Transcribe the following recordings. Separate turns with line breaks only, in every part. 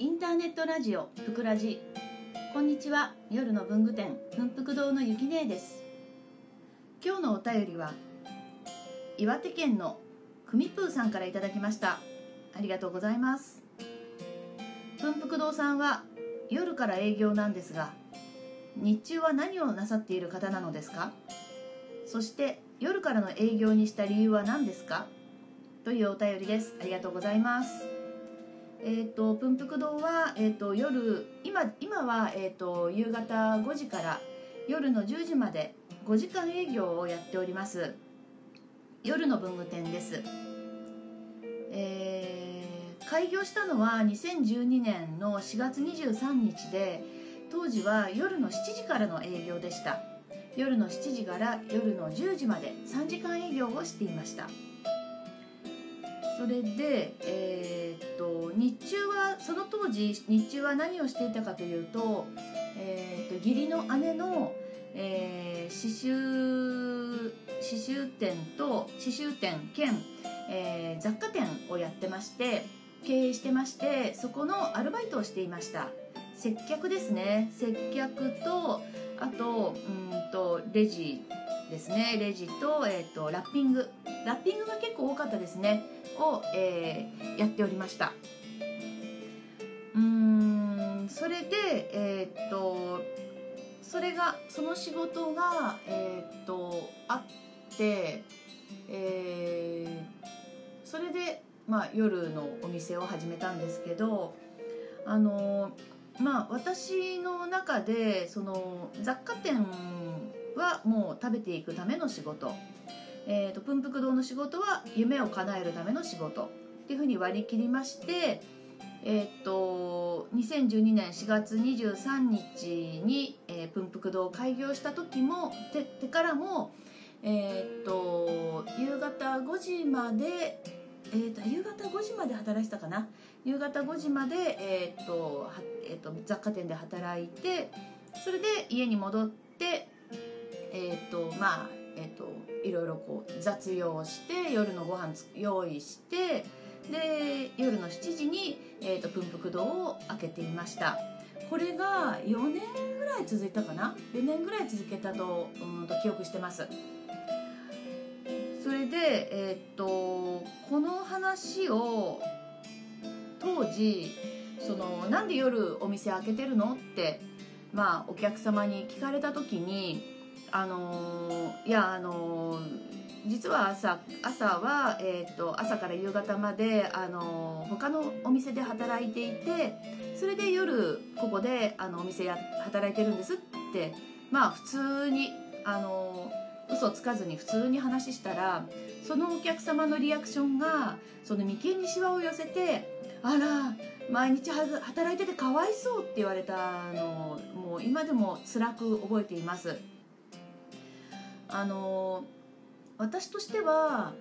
インターネットラジオふくらじ。こんにちは。夜の文具店奮福堂のゆきねえです。今日のお便りは岩手県のくみぷーさんからいただきました。ありがとうございます。奮福堂さんは夜から営業なんですが日中は何をなさっている方なのですか？そして夜からの営業にした理由は何ですか？というお便りです。ありがとうございます。えーと、文福堂は、えーと、夜今今は、えーと、夕方5時から夜の10時まで5時間営業をやっております。夜の文具店です、えー、開業したのは2012年の4月23日で当時は夜の7時からの営業でした。夜の7時から夜の10時まで3時間営業をしていました。それで、えー、っと日中はその当時日中は何をしていたかというと,、えー、っと義理の姉の、えー、刺繍刺繍店と刺繍店兼、えー、雑貨店をやってまして経営してましてそこのアルバイトをしていました。接客ですね。接客とあとうんとレジ。ですね。レジと,、えーとラッピング。ラッピングが結構多かったですね。を、えー、やっておりました。うんそれでえー、っとそれがその仕事がえー、とあってえ、それでまあ夜のお店を始めたんですけどあのまあ私の中でその雑貨店はもう食べていくための仕事。えーと、文福堂の仕事は夢を叶えるための仕事。っていうふうに割り切りまして、えーと、2012年4月23日に、えー、文福堂を開業した時もててからも、えーと、夕方5時まで、えー、と夕方5時まで働いてたかな？夕方5時まで、えーとえー、と雑貨店で働いてそれで家に戻ってえ、ー、とまあえーと、いろいろこう雑用して夜のご飯用意してで夜の7時に、えーと、文福堂を開けていました。これが4年ぐらい続いたかな？4年ぐらい続けたとうんと記憶してます。それでえっ、ー、とこの話を当時そのなんで夜お店開けてるの？ってまあお客様に聞かれた時にあのいやあの実は朝朝は、えーと、朝から夕方まで、あの他のお店で働いていてそれで夜ここであのお店や働いてるんですってまあ普通に、あの嘘つかずに普通に話したらそのお客様のリアクションがその眉間にしわを寄せて「あら毎日働いててかわいそう」って言われたのをもう今でも辛く覚えています。あの私としては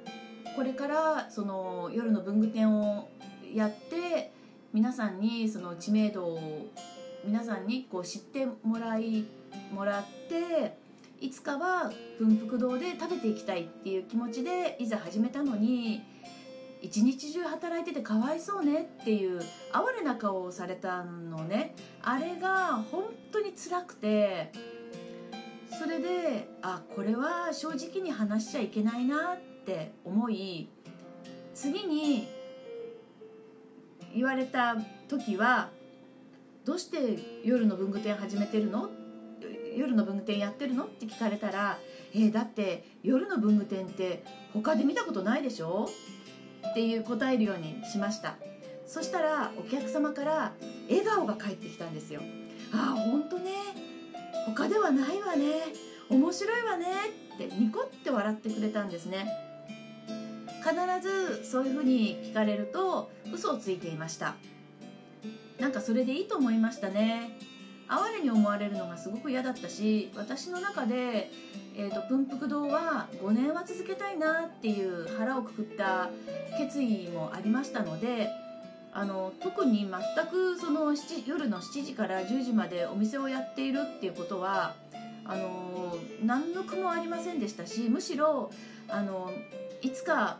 これからその夜の文具店をやって皆さんにその知名度を皆さんにこう知ってもらいもらっていつかは文福堂で食べていきたいっていう気持ちでいざ始めたのに一日中働いててかわいそうねっていう哀れな顔をされたのね。あれが本当に辛くてそれであこれは正直に話しちゃいけないなって思い次に言われた時は「どうして夜の文具店始めてるの?」夜の文具店やってるの？って聞かれたら「えー、だって夜の文具店って他で見たことないでしょ?」っていう答えるようにしましたそしたらお客様から笑顔が返ってきたんですよああ本当ね他ではないわね。面白いわねってニコって笑ってくれたんですね。必ずそういうふうに聞かれると嘘をついていました。なんかそれでいいと思いましたね。哀れに思われるのがすごく嫌だったし私の中で、えーと、文福堂は5年は続けたいなっていう腹をくくった決意もありましたのであの特に全くその夜の7時から10時までお店をやっているっていうことはあの何の苦もありませんでしたしむしろあのいつか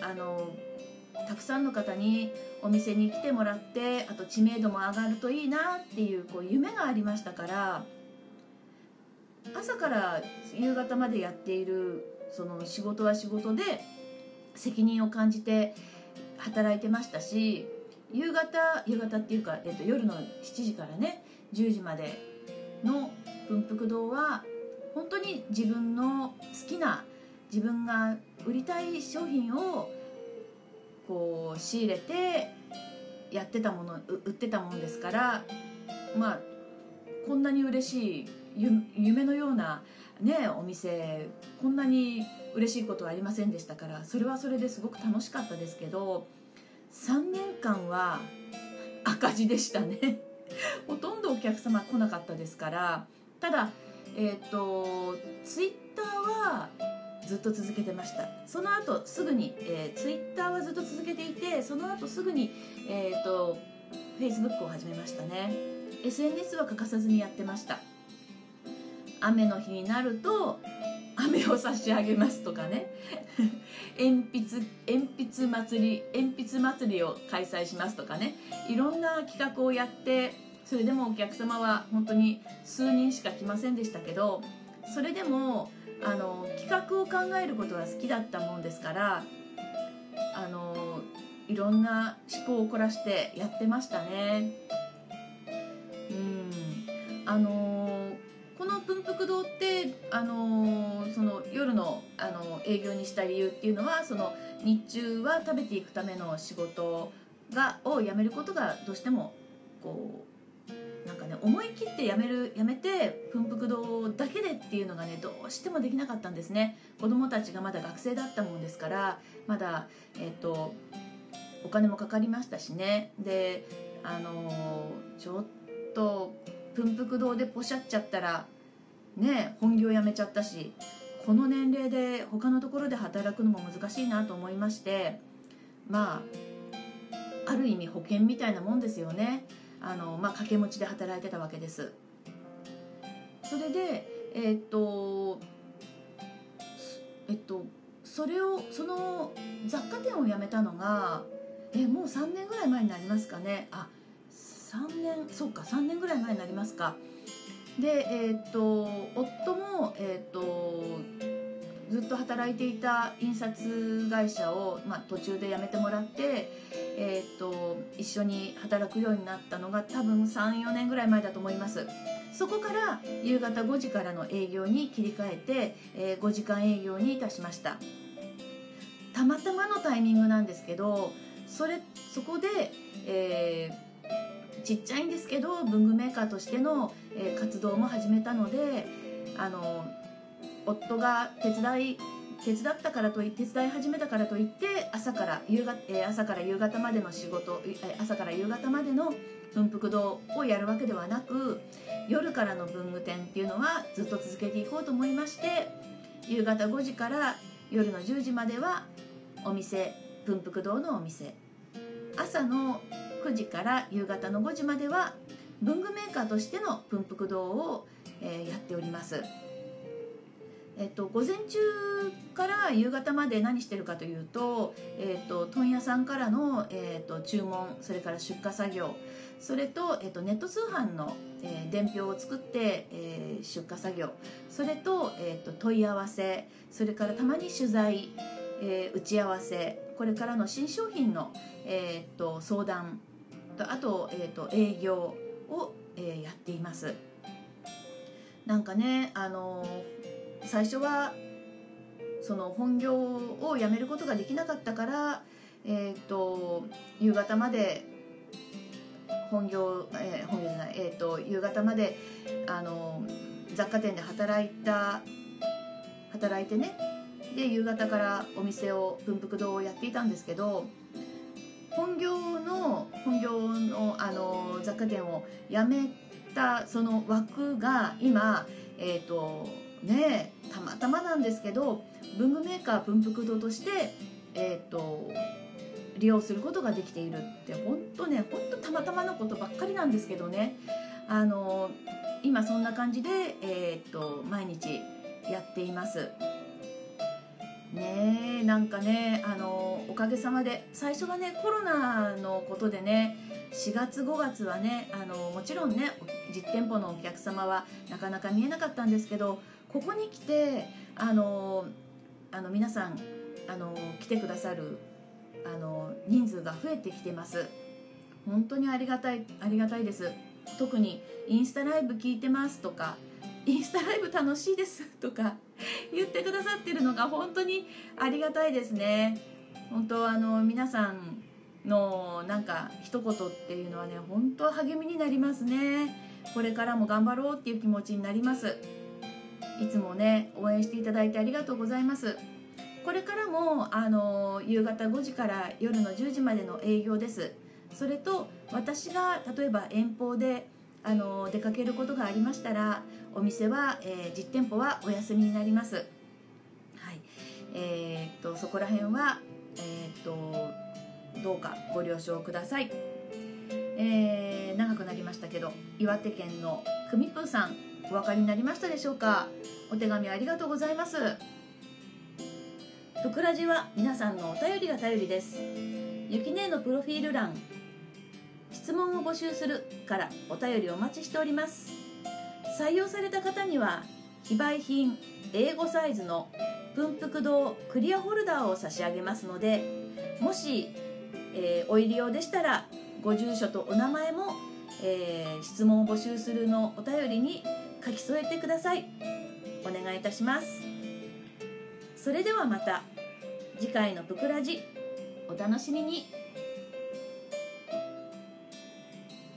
あのたくさんの方にお店に来てもらってあと知名度も上がるといいなっていうこう夢がありましたから朝から夕方までやっているその仕事は仕事で責任を感じて働いてましたし夕方夕方っていうか、えっと、夜の7時からね10時までの文福堂は本当に自分の好きな自分が売りたい商品をこう仕入れてやってたもの売ってたもんですからまあこんなに嬉しい夢のようなねお店こんなに嬉しいことはありませんでしたからそれはそれですごく楽しかったですけど3年間は赤字でしたね。ほとんどお客様来なかったですからただえっ、ー、とツイッターはずっと続けてました。その後すぐに、えー、ツイッターはずっと続けていてその後すぐにえっ、ー、とフェイスブックを始めましたね。SNS は欠かさずにやってました。雨の日になると飴を差し上げますとかね。鉛筆鉛筆祭り鉛筆祭りを開催しますとかね。いろんな企画をやってそれでもお客様は本当に数人しか来ませんでしたけどそれでもあの企画を考えることが好きだったもんですからあのいろんな思考を凝らしてやってましたね。うん。あのこの文福堂ってあの営業にした理由っていうのはその日中は食べていくための仕事がをやめることがどうしてもこうなんかね思い切ってやめるやめて文福堂だけでっていうのがねどうしてもできなかったんですね。子供たちがまだ学生だったもんですからまだえっ、ー、とお金もかかりましたしね。であのちょっと文福堂でポシャっちゃったらね本業辞めちゃったしこの年齢で他のところで働くのも難しいなと思いましてまあある意味保険みたいなもんですよね。あの、まあ、掛け持ちで働いてたわけです。それでえー、っとえっとそれをその雑貨店を辞めたのがえもう3年ぐらい前になりますかね。あ3年そうか3年ぐらい前になりますか。でえー、っと夫もえー、っとずっと働いていた印刷会社を、まあ、途中で辞めてもらって、えー、っと一緒に働くようになったのが多分34年ぐらい前だと思います。そこから夕方5時からの営業に切り替えて、えー、5時間営業にいたしました。たまたまのタイミングなんですけどそれそこで、えーちっちゃいんですけど文具メーカーとしての、え、活動も始めたのであの夫が手伝い手伝ったからと手伝い始めたからといって朝から夕方、え、朝から夕方までの仕事、え、朝から夕方までの文福堂をやるわけではなく夜からの文具店っていうのはずっと続けていこうと思いまして夕方5時から夜の10時まではお店文福堂のお店。朝の9時から夕方の5時までは文具メーカーとしての文福堂を、え、やっております。えっと、午前中から夕方まで何してるかというと、えっと、問屋さんからの、えっと、注文それから出荷作業それと、えっと、ネット通販の、えー、伝票を作って、えー、出荷作業それと,、えっと問い合わせそれからたまに取材、えー、打ち合わせこれからの新商品の、えっと相談とあと,、えーと、営業を、えー、やっています。なんかねあのー、最初はその本業を辞めることができなかったから、えーと、夕方まで本業、えー、本業じゃない、えーと、夕方まであの雑貨店で働いた働いてね。で夕方からお店を文福堂をやっていたんですけど本業の本業のあの雑貨店を辞めたその枠が今えっ、ー、とねたまたまなんですけど文具メーカー文福堂としてえっ、ー、と利用することができているって本当ね本当たまたまのことばっかりなんですけどね。あの今そんな感じで、えーと、毎日やっています。ねなんかねあのおかげさまで。最初はねコロナのことでね4月5月はねあのもちろんね実店舗のお客様はなかなか見えなかったんですけどここに来てあのあの皆さんあの来てくださるあの人数が増えてきてます。本当にありがたいありがたいです。特にインスタライブ聞いてますとかインスタライブ楽しいですとか言ってくださってるのが本当にありがたいですね。本当あの皆さんのなんか一言っていうのはね本当励みになりますね。これからも頑張ろうっていう気持ちになります。いつもね応援していただいてありがとうございます。これからもあの夕方5時から夜の10時までの営業です。それと私が例えば遠方であの出かけることがありましたらお店は、えー、実店舗はお休みになります。はい。えー、っとそこら辺はえー、っとどうかご了承ください。えー、長くなりましたけど岩手県のくみぷーさんお分かりになりましたでしょうか？お手紙ありがとうございます。ふくらじは皆さんのお便りが頼りです。ゆきねえのプロフィール欄質問を募集するからお便りお待ちしております。採用された方には非売品英語サイズの文福堂クリアホルダーを差し上げますのでもし、えー、お入り用でしたらご住所とお名前も、えー、質問を募集するのお便りに書き添えてください。お願いいたします。それではまた次回のぷくらじお楽しみに。